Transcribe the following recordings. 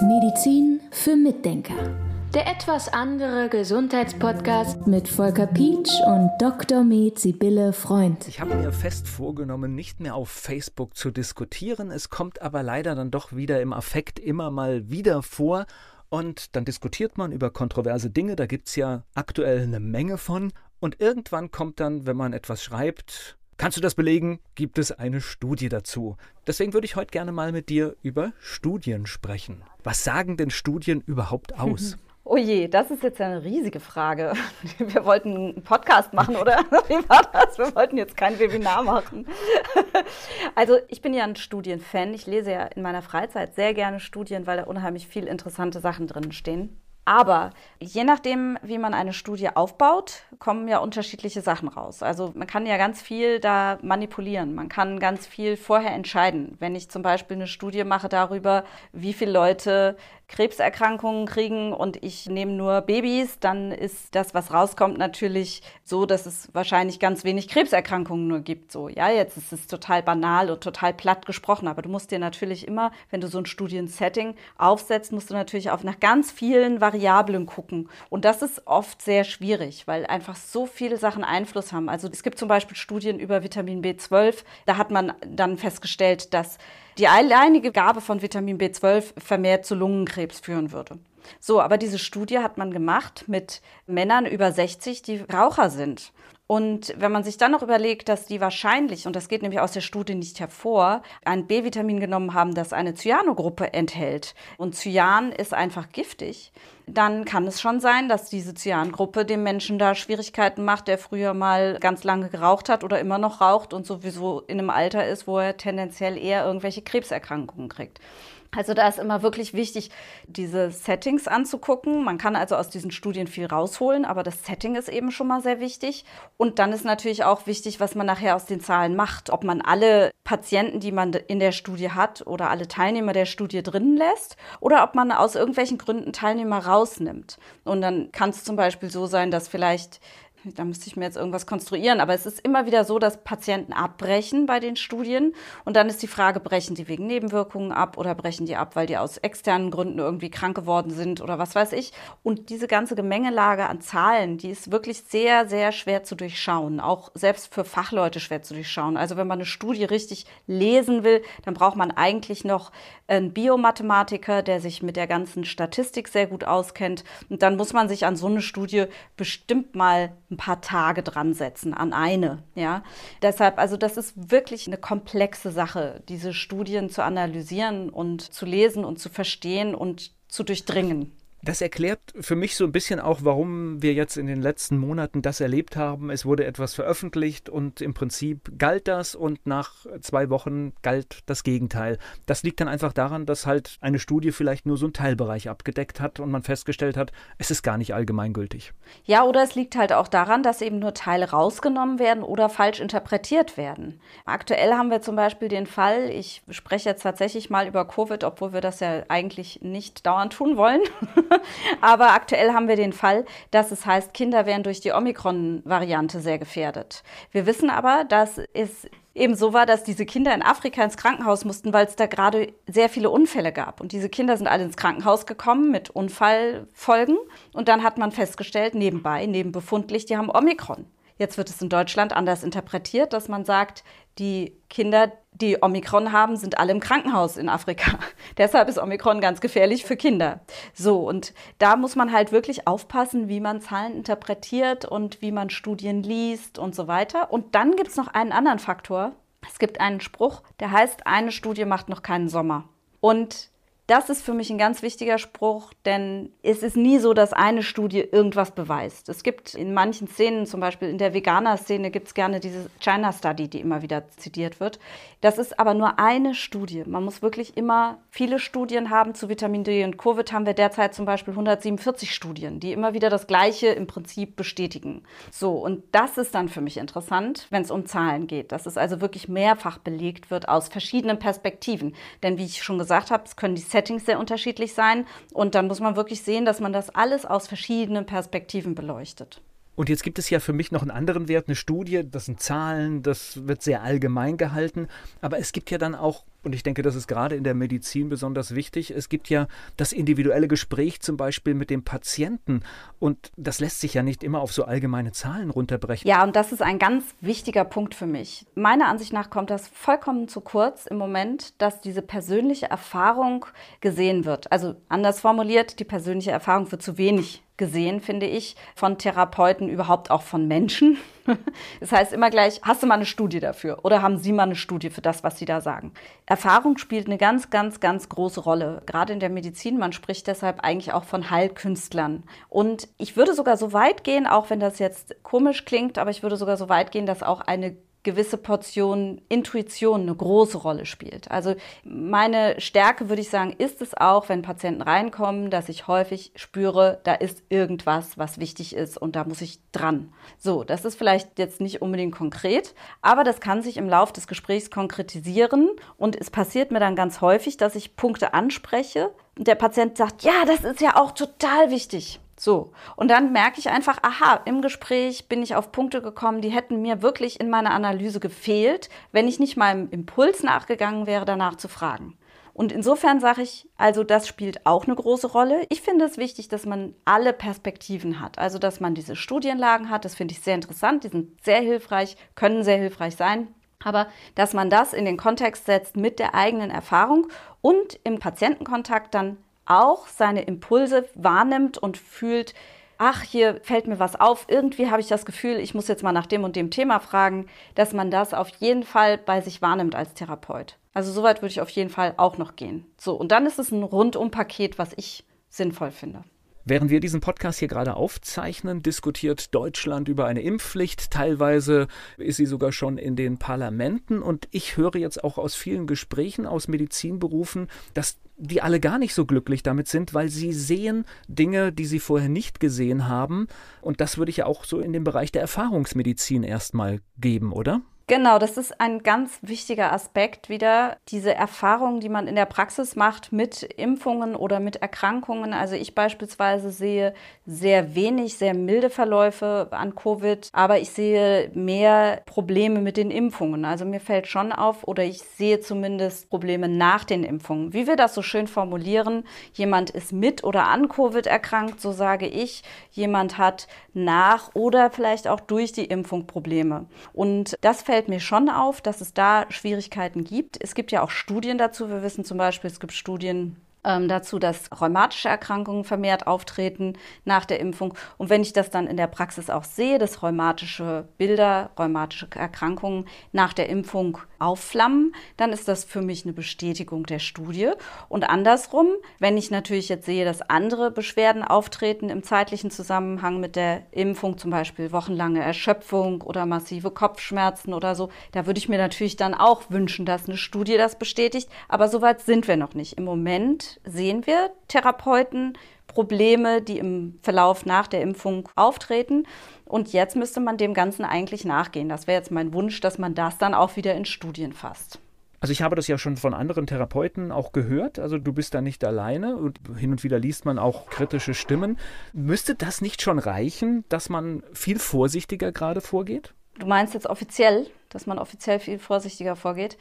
Medizin für Mitdenker. Der etwas andere Gesundheitspodcast mit Volker Pietsch und Dr. Med Sibylle Freund. Ich habe mir fest vorgenommen, nicht mehr auf Facebook zu diskutieren. Es kommt aber leider dann doch wieder im Affekt immer mal wieder vor. Und dann diskutiert man über kontroverse Dinge. Da gibt es ja aktuell eine Menge von. Und irgendwann kommt dann, wenn man etwas schreibt, Kannst du das belegen? Gibt es eine Studie dazu? Deswegen würde ich heute gerne mal mit dir über Studien sprechen. Was sagen denn Studien überhaupt aus? Oh je, das ist jetzt eine riesige Frage. Wir wollten einen Podcast machen, oder? Wie war das? Wir wollten jetzt kein Webinar machen. Also ich bin ja ein Studienfan. Ich lese ja in meiner Freizeit sehr gerne Studien, weil da unheimlich viel interessante Sachen drin stehen. Aber je nachdem, wie man eine Studie aufbaut, kommen ja unterschiedliche Sachen raus. Also man kann ja ganz viel da manipulieren. Man kann ganz viel vorher entscheiden. Wenn ich zum Beispiel eine Studie mache darüber, wie viele Leute Krebserkrankungen kriegen und ich nehme nur Babys, dann ist das, was rauskommt, natürlich so, dass es wahrscheinlich ganz wenig Krebserkrankungen nur gibt. So, ja, jetzt ist es total banal und total platt gesprochen, aber du musst dir natürlich immer, wenn du so ein Studiensetting aufsetzt, musst du natürlich auf nach ganz vielen Variablen gucken. Und das ist oft sehr schwierig, weil einfach so viele Sachen Einfluss haben. Also es gibt zum Beispiel Studien über Vitamin B12. Da hat man dann festgestellt, dass die alleinige Gabe von Vitamin B12 vermehrt zu Lungenkrebs führen würde. So, aber diese Studie hat man gemacht mit Männern über 60, die Raucher sind. Und wenn man sich dann noch überlegt, dass die wahrscheinlich, und das geht nämlich aus der Studie nicht hervor, ein B-Vitamin genommen haben, das eine Cyanogruppe enthält. Und Cyan ist einfach giftig. Dann kann es schon sein, dass diese Cyangruppe dem Menschen da Schwierigkeiten macht, der früher mal ganz lange geraucht hat oder immer noch raucht und sowieso in einem Alter ist, wo er tendenziell eher irgendwelche Krebserkrankungen kriegt. Also da ist immer wirklich wichtig, diese Settings anzugucken. Man kann also aus diesen Studien viel rausholen, aber das Setting ist eben schon mal sehr wichtig. Und dann ist natürlich auch wichtig, was man nachher aus den Zahlen macht. Ob man alle Patienten, die man in der Studie hat oder alle Teilnehmer der Studie drinnen lässt oder ob man aus irgendwelchen Gründen Teilnehmer rausnimmt. Und dann kann es zum Beispiel so sein, dass vielleicht da müsste ich mir jetzt irgendwas konstruieren, aber es ist immer wieder so, dass Patienten abbrechen bei den Studien und dann ist die Frage, brechen die wegen Nebenwirkungen ab oder brechen die ab, weil die aus externen Gründen irgendwie krank geworden sind oder was weiß ich. Und diese ganze Gemengelage an Zahlen, die ist wirklich sehr, sehr schwer zu durchschauen, auch selbst für Fachleute schwer zu durchschauen. Also wenn man eine Studie richtig lesen will, dann braucht man eigentlich noch einen Biomathematiker, der sich mit der ganzen Statistik sehr gut auskennt und dann muss man sich an so eine Studie bestimmt mal ein paar Tage dran setzen an eine. Ja, deshalb, also das ist wirklich eine komplexe Sache, diese Studien zu analysieren und zu lesen und zu verstehen und zu durchdringen. Das erklärt für mich so ein bisschen auch, warum wir jetzt in den letzten Monaten das erlebt haben. Es wurde etwas veröffentlicht und im Prinzip galt das und nach zwei Wochen galt das Gegenteil. Das liegt dann einfach daran, dass halt eine Studie vielleicht nur so einen Teilbereich abgedeckt hat und man festgestellt hat, es ist gar nicht allgemeingültig. Ja, oder es liegt halt auch daran, dass eben nur Teile rausgenommen werden oder falsch interpretiert werden. Aktuell haben wir zum Beispiel den Fall, ich spreche jetzt tatsächlich mal über Covid, obwohl wir das ja eigentlich nicht dauernd tun wollen. Aber aktuell haben wir den Fall, dass es heißt, Kinder wären durch die Omikron-Variante sehr gefährdet. Wir wissen aber, dass es eben so war, dass diese Kinder in Afrika ins Krankenhaus mussten, weil es da gerade sehr viele Unfälle gab. Und diese Kinder sind alle ins Krankenhaus gekommen mit Unfallfolgen. Und dann hat man festgestellt, nebenbei, nebenbefundlich, die haben Omikron. Jetzt wird es in Deutschland anders interpretiert, dass man sagt, die Kinder, die Omikron haben, sind alle im Krankenhaus in Afrika. Deshalb ist Omikron ganz gefährlich für Kinder. So, und da muss man halt wirklich aufpassen, wie man Zahlen interpretiert und wie man Studien liest und so weiter. Und dann gibt es noch einen anderen Faktor. Es gibt einen Spruch, der heißt, eine Studie macht noch keinen Sommer. Und das ist für mich ein ganz wichtiger Spruch, denn es ist nie so, dass eine Studie irgendwas beweist. Es gibt in manchen Szenen, zum Beispiel in der Veganer-Szene, gibt es gerne diese China-Study, die immer wieder zitiert wird. Das ist aber nur eine Studie. Man muss wirklich immer viele Studien haben zu Vitamin D und Covid haben wir derzeit zum Beispiel 147 Studien, die immer wieder das Gleiche im Prinzip bestätigen. So, und das ist dann für mich interessant, wenn es um Zahlen geht, dass es also wirklich mehrfach belegt wird aus verschiedenen Perspektiven. Denn wie ich schon gesagt habe, es können die Settings sehr unterschiedlich sein. Und dann muss man wirklich sehen, dass man das alles aus verschiedenen Perspektiven beleuchtet. Und jetzt gibt es ja für mich noch einen anderen Wert, eine Studie, das sind Zahlen, das wird sehr allgemein gehalten, aber es gibt ja dann auch Und ich denke, das ist gerade in der Medizin besonders wichtig. Es gibt ja das individuelle Gespräch zum Beispiel mit dem Patienten. Und das lässt sich ja nicht immer auf so allgemeine Zahlen runterbrechen. Ja, und das ist ein ganz wichtiger Punkt für mich. Meiner Ansicht nach kommt das vollkommen zu kurz im Moment, dass diese persönliche Erfahrung gesehen wird. Also anders formuliert, die persönliche Erfahrung wird zu wenig gesehen, finde ich, von Therapeuten, überhaupt auch von Menschen. Das heißt immer gleich, hast du mal eine Studie dafür oder haben Sie mal eine Studie für das, was Sie da sagen? Erfahrung spielt eine ganz, ganz, ganz große Rolle, gerade in der Medizin. Man spricht deshalb eigentlich auch von Heilkünstlern. Und ich würde sogar so weit gehen, auch wenn das jetzt komisch klingt, aber ich würde sogar so weit gehen, dass auch eine gewisse Portion Intuition eine große Rolle spielt. Also meine Stärke, würde ich sagen, ist es auch, wenn Patienten reinkommen, dass ich häufig spüre, da ist irgendwas, was wichtig ist und da muss ich dran. So, das ist vielleicht jetzt nicht unbedingt konkret, aber das kann sich im Laufe des Gesprächs konkretisieren und es passiert mir dann ganz häufig, dass ich Punkte anspreche und der Patient sagt, ja, das ist ja auch total wichtig. So. Und dann merke ich einfach, aha, im Gespräch bin ich auf Punkte gekommen, die hätten mir wirklich in meiner Analyse gefehlt, wenn ich nicht meinem Impuls nachgegangen wäre, danach zu fragen. Und insofern sage ich, also das spielt auch eine große Rolle. Ich finde es wichtig, dass man alle Perspektiven hat. Also, dass man diese Studienlagen hat, das finde ich sehr interessant, die sind sehr hilfreich, können sehr hilfreich sein. Aber dass man das in den Kontext setzt mit der eigenen Erfahrung und im Patientenkontakt dann auch seine Impulse wahrnimmt und fühlt, ach, hier fällt mir was auf, irgendwie habe ich das Gefühl, ich muss jetzt mal nach dem und dem Thema fragen, dass man das auf jeden Fall bei sich wahrnimmt als Therapeut. Also soweit würde ich auf jeden Fall auch noch gehen. So, und dann ist es ein Rundumpaket, was ich sinnvoll finde. Während wir diesen Podcast hier gerade aufzeichnen, diskutiert Deutschland über eine Impfpflicht. Teilweise ist sie sogar schon in den Parlamenten. Und ich höre jetzt auch aus vielen Gesprächen aus Medizinberufen, dass die alle gar nicht so glücklich damit sind, weil sie sehen Dinge, die sie vorher nicht gesehen haben. Und das würde ich ja auch so in den Bereich der Erfahrungsmedizin erstmal geben, oder? Genau, das ist ein ganz wichtiger Aspekt wieder, diese Erfahrungen, die man in der Praxis macht mit Impfungen oder mit Erkrankungen. Also ich beispielsweise sehe sehr wenig, sehr milde Verläufe an Covid, aber ich sehe mehr Probleme mit den Impfungen. Also mir fällt schon auf oder ich sehe zumindest Probleme nach den Impfungen. Wie wir das so schön formulieren, jemand ist mit oder an Covid erkrankt, so sage ich, jemand hat nach oder vielleicht auch durch die Impfung Probleme. Und das fällt fällt mir schon auf, dass es da Schwierigkeiten gibt. Es gibt ja auch Studien dazu. Wir wissen zum Beispiel, es gibt Studien ähm, dazu, dass rheumatische Erkrankungen vermehrt auftreten nach der Impfung. Und wenn ich das dann in der Praxis auch sehe, dass rheumatische Bilder, rheumatische Erkrankungen nach der Impfung aufflammen, dann ist das für mich eine Bestätigung der Studie. Und andersrum, wenn ich natürlich jetzt sehe, dass andere Beschwerden auftreten im zeitlichen Zusammenhang mit der Impfung, zum Beispiel wochenlange Erschöpfung oder massive Kopfschmerzen oder so, da würde ich mir natürlich dann auch wünschen, dass eine Studie das bestätigt. Aber soweit sind wir noch nicht. Im Moment sehen wir Therapeuten Probleme, die im Verlauf nach der Impfung auftreten. Und jetzt müsste man dem Ganzen eigentlich nachgehen. Das wäre jetzt mein Wunsch, dass man das dann auch wieder in Studien fasst. Also ich habe das ja schon von anderen Therapeuten auch gehört. Also du bist da nicht alleine und hin und wieder liest man auch kritische Stimmen. Müsste das nicht schon reichen, dass man viel vorsichtiger gerade vorgeht? Du meinst jetzt offiziell? Dass man offiziell viel vorsichtiger vorgeht.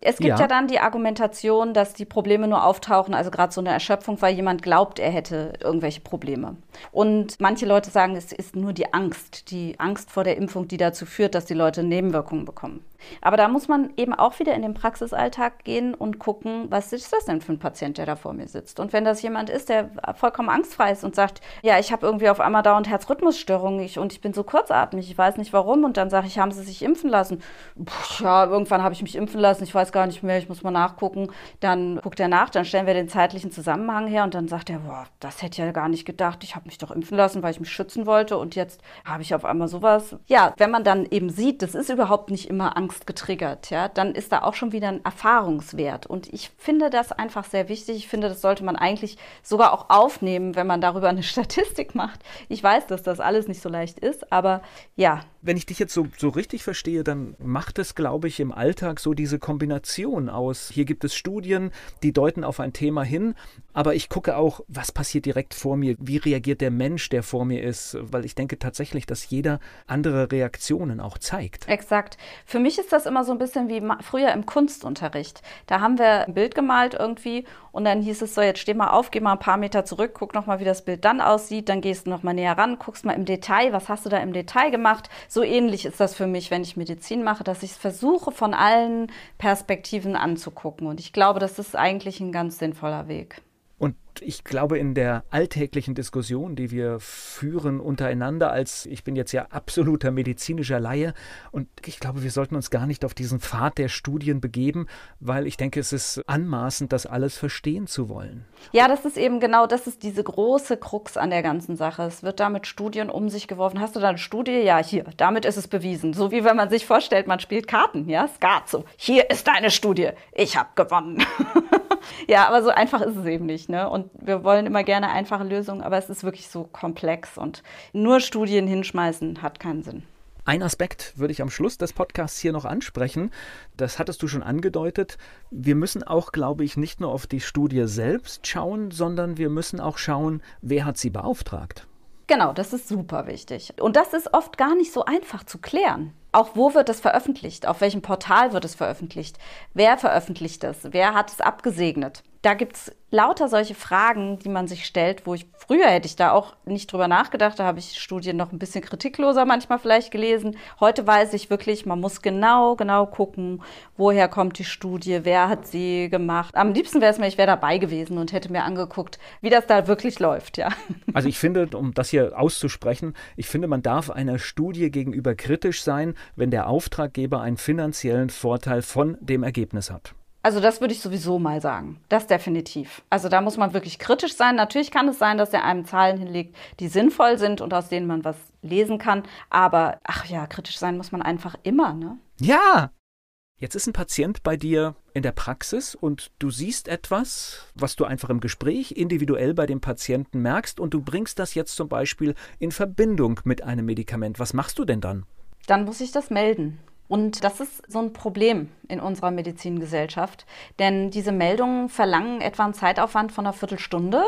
Es gibt ja. ja. dann die Argumentation, dass die Probleme nur auftauchen, also gerade so eine Erschöpfung, weil jemand glaubt, er hätte irgendwelche Probleme. Und manche Leute sagen, es ist nur die Angst, die Angst vor der Impfung, die dazu führt, dass die Leute Nebenwirkungen bekommen. Aber da muss man eben auch wieder in den Praxisalltag gehen und gucken, was ist das denn für ein Patient, der da vor mir sitzt. Und wenn das jemand ist, der vollkommen angstfrei ist und sagt, ja, ich habe irgendwie auf einmal dauernd Herzrhythmusstörungen ich, und ich bin so kurzatmig, ich weiß nicht warum, und dann sage ich, haben Sie sich impfen lassen? ja, irgendwann habe ich mich impfen lassen, ich weiß gar nicht mehr, ich muss mal nachgucken. Dann guckt er nach, dann stellen wir den zeitlichen Zusammenhang her und dann sagt er, boah, das hätte ich ja gar nicht gedacht, ich habe mich doch impfen lassen, weil ich mich schützen wollte und jetzt habe ich auf einmal sowas. Ja, wenn man dann eben sieht, das ist überhaupt nicht immer Angst getriggert, ja, dann ist da auch schon wieder ein Erfahrungswert und ich finde das einfach sehr wichtig. Ich finde, das sollte man eigentlich sogar auch aufnehmen, wenn man darüber eine Statistik macht. Ich weiß, dass das alles nicht so leicht ist, aber ja, wenn ich dich jetzt so, so richtig verstehe, dann macht es, glaube ich, im Alltag so diese Kombination aus. Hier gibt es Studien, die deuten auf ein Thema hin, aber ich gucke auch, was passiert direkt vor mir, wie reagiert der Mensch, der vor mir ist, weil ich denke tatsächlich, dass jeder andere Reaktionen auch zeigt. Exakt. Für mich ist das immer so ein bisschen wie früher im Kunstunterricht. Da haben wir ein Bild gemalt irgendwie und dann hieß es so, jetzt steh mal auf, geh mal ein paar Meter zurück, guck noch mal, wie das Bild dann aussieht, dann gehst du noch mal näher ran, guckst mal im Detail, was hast du da im Detail gemacht. So ähnlich ist das für mich, wenn ich Medizin mache, dass ich versuche, von allen Perspektiven anzugucken. Und ich glaube, das ist eigentlich ein ganz sinnvoller Weg. Und ich glaube, in der alltäglichen Diskussion, die wir führen untereinander, als ich bin jetzt ja absoluter medizinischer Laie, und ich glaube, wir sollten uns gar nicht auf diesen Pfad der Studien begeben, weil ich denke, es ist anmaßend, das alles verstehen zu wollen. Ja, das ist eben genau, das ist diese große Krux an der ganzen Sache. Es wird da mit Studien um sich geworfen. Hast du da eine Studie? Ja, hier, damit ist es bewiesen. So wie wenn man sich vorstellt, man spielt Karten, ja, Skat, so, hier ist deine Studie, ich habe gewonnen. ja, aber so einfach ist es eben nicht, ne? Und wir wollen immer gerne einfache Lösungen, aber es ist wirklich so komplex und nur Studien hinschmeißen hat keinen Sinn. Ein Aspekt würde ich am Schluss des Podcasts hier noch ansprechen. Das hattest du schon angedeutet. Wir müssen auch, glaube ich, nicht nur auf die Studie selbst schauen, sondern wir müssen auch schauen, wer hat sie beauftragt. Genau, das ist super wichtig. Und das ist oft gar nicht so einfach zu klären. Auch wo wird es veröffentlicht? Auf welchem Portal wird es veröffentlicht? Wer veröffentlicht es? Wer hat es abgesegnet? Da gibt es lauter solche Fragen, die man sich stellt, wo ich früher hätte ich da auch nicht drüber nachgedacht. Da habe ich Studien noch ein bisschen kritikloser manchmal vielleicht gelesen. Heute weiß ich wirklich, man muss genau, genau gucken, woher kommt die Studie, wer hat sie gemacht. Am liebsten wäre es mir, ich wäre dabei gewesen und hätte mir angeguckt, wie das da wirklich läuft, ja. Also ich finde, um das hier auszusprechen, ich finde, man darf einer Studie gegenüber kritisch sein, wenn der Auftraggeber einen finanziellen Vorteil von dem Ergebnis hat. Also das würde ich sowieso mal sagen. Das definitiv. Also da muss man wirklich kritisch sein. Natürlich kann es sein, dass er einem Zahlen hinlegt, die sinnvoll sind und aus denen man was lesen kann. Aber ach ja, kritisch sein muss man einfach immer, ne? Ja! Jetzt ist ein Patient bei dir in der Praxis und du siehst etwas, was du einfach im Gespräch individuell bei dem Patienten merkst und du bringst das jetzt zum Beispiel in Verbindung mit einem Medikament. Was machst du denn dann? Dann muss ich das melden. Und das ist so ein Problem in unserer Medizingesellschaft, denn diese Meldungen verlangen etwa einen Zeitaufwand von einer Viertelstunde.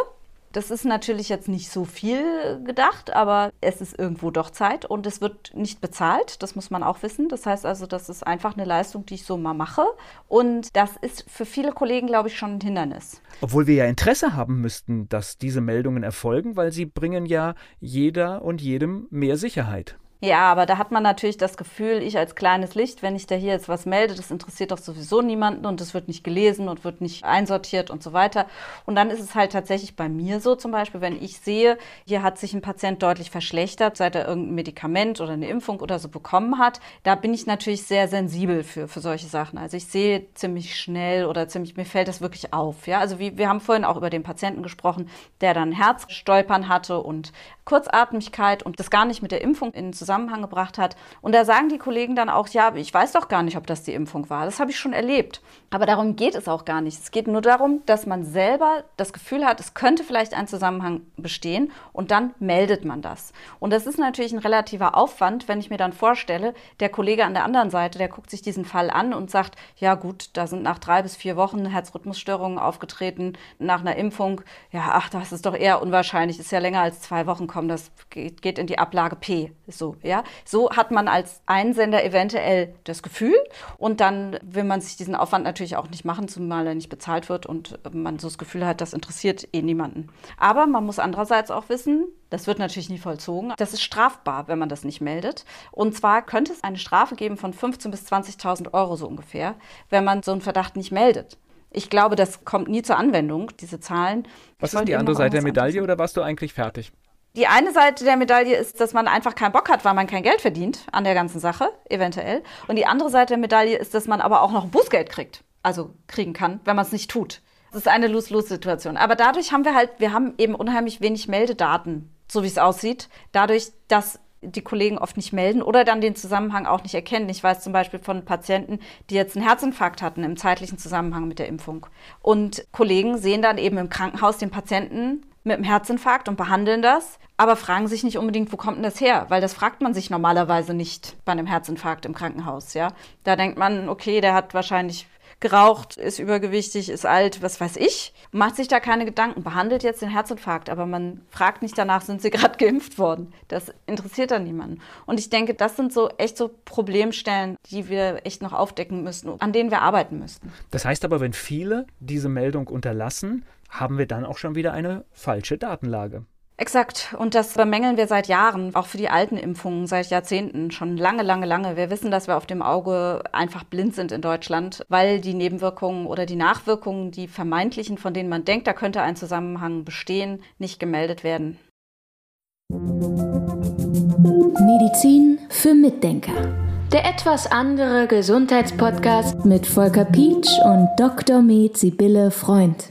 Das ist natürlich jetzt nicht so viel gedacht, aber es ist irgendwo doch Zeit und es wird nicht bezahlt. Das muss man auch wissen. Das heißt also, das ist einfach eine Leistung, die ich so mal mache. Und das ist für viele Kollegen, glaube ich, schon ein Hindernis. Obwohl wir ja Interesse haben müssten, dass diese Meldungen erfolgen, weil sie bringen ja jeder und jedem mehr Sicherheit. Ja, aber da hat man natürlich das Gefühl, ich als kleines Licht, wenn ich da hier jetzt was melde, das interessiert doch sowieso niemanden und es wird nicht gelesen und wird nicht einsortiert und so weiter. Und dann ist es halt tatsächlich bei mir so zum Beispiel, wenn ich sehe, hier hat sich ein Patient deutlich verschlechtert, seit er irgendein Medikament oder eine Impfung oder so bekommen hat, da bin ich natürlich sehr sensibel für, für solche Sachen. Also ich sehe ziemlich schnell oder ziemlich, mir fällt das wirklich auf. Ja, also wie, wir haben vorhin auch über den Patienten gesprochen, der dann Herzstolpern hatte und Kurzatmigkeit und das gar nicht mit der Impfung in Zusammenhang gebracht hat. Und da sagen die Kollegen dann auch, ja, ich weiß doch gar nicht, ob das die Impfung war. Das habe ich schon erlebt. Aber darum geht es auch gar nicht. Es geht nur darum, dass man selber das Gefühl hat, es könnte vielleicht ein Zusammenhang bestehen und dann meldet man das. Und das ist natürlich ein relativer Aufwand, wenn ich mir dann vorstelle, der Kollege an der anderen Seite, der guckt sich diesen Fall an und sagt, ja gut, da sind nach drei bis vier Wochen Herzrhythmusstörungen aufgetreten nach einer Impfung. Ja, ach, das ist doch eher unwahrscheinlich, ist ja länger als zwei Wochen kommen, das geht in die Ablage P. So, ja. So hat man als Einsender eventuell das Gefühl und dann will man sich diesen Aufwand natürlich auch nicht machen, zumal er nicht bezahlt wird und man so das Gefühl hat, das interessiert eh niemanden. Aber man muss andererseits auch wissen, das wird natürlich nie vollzogen. Das ist strafbar, wenn man das nicht meldet. Und zwar könnte es eine Strafe geben von 15.000 bis 20.000 Euro so ungefähr, wenn man so einen Verdacht nicht meldet. Ich glaube, das kommt nie zur Anwendung, diese Zahlen. Was ist die andere Seite der Medaille oder warst du eigentlich fertig? Die eine Seite der Medaille ist, dass man einfach keinen Bock hat, weil man kein Geld verdient an der ganzen Sache, eventuell. Und die andere Seite der Medaille ist, dass man aber auch noch Bußgeld kriegt. Also kriegen kann, wenn man es nicht tut. Das ist eine Lose-Lose-Situation. Aber dadurch haben wir halt, wir haben eben unheimlich wenig Meldedaten, so wie es aussieht. Dadurch, dass die Kollegen oft nicht melden oder dann den Zusammenhang auch nicht erkennen. Ich weiß zum Beispiel von Patienten, die jetzt einen Herzinfarkt hatten im zeitlichen Zusammenhang mit der Impfung. Und Kollegen sehen dann eben im Krankenhaus den Patienten mit einem Herzinfarkt und behandeln das, aber fragen sich nicht unbedingt, wo kommt denn das her? Weil das fragt man sich normalerweise nicht bei einem Herzinfarkt im Krankenhaus, ja. Da denkt man, okay, der hat wahrscheinlich geraucht, ist übergewichtig, ist alt, was weiß ich, macht sich da keine Gedanken, behandelt jetzt den Herzinfarkt, aber man fragt nicht danach, sind sie gerade geimpft worden. Das interessiert dann niemanden. Und ich denke, das sind so echt so Problemstellen, die wir echt noch aufdecken müssen, an denen wir arbeiten müssten. Das heißt aber, wenn viele diese Meldung unterlassen, haben wir dann auch schon wieder eine falsche Datenlage. Exakt. Und das bemängeln wir seit Jahren, auch für die alten Impfungen, seit Jahrzehnten, schon lange, lange, lange. Wir wissen, dass wir auf dem Auge einfach blind sind in Deutschland, weil die Nebenwirkungen oder die Nachwirkungen, die vermeintlichen, von denen man denkt, da könnte ein Zusammenhang bestehen, nicht gemeldet werden. Medizin für Mitdenker. Der etwas andere Gesundheitspodcast mit Volker Pietsch und Dr. Med Sibylle Freund.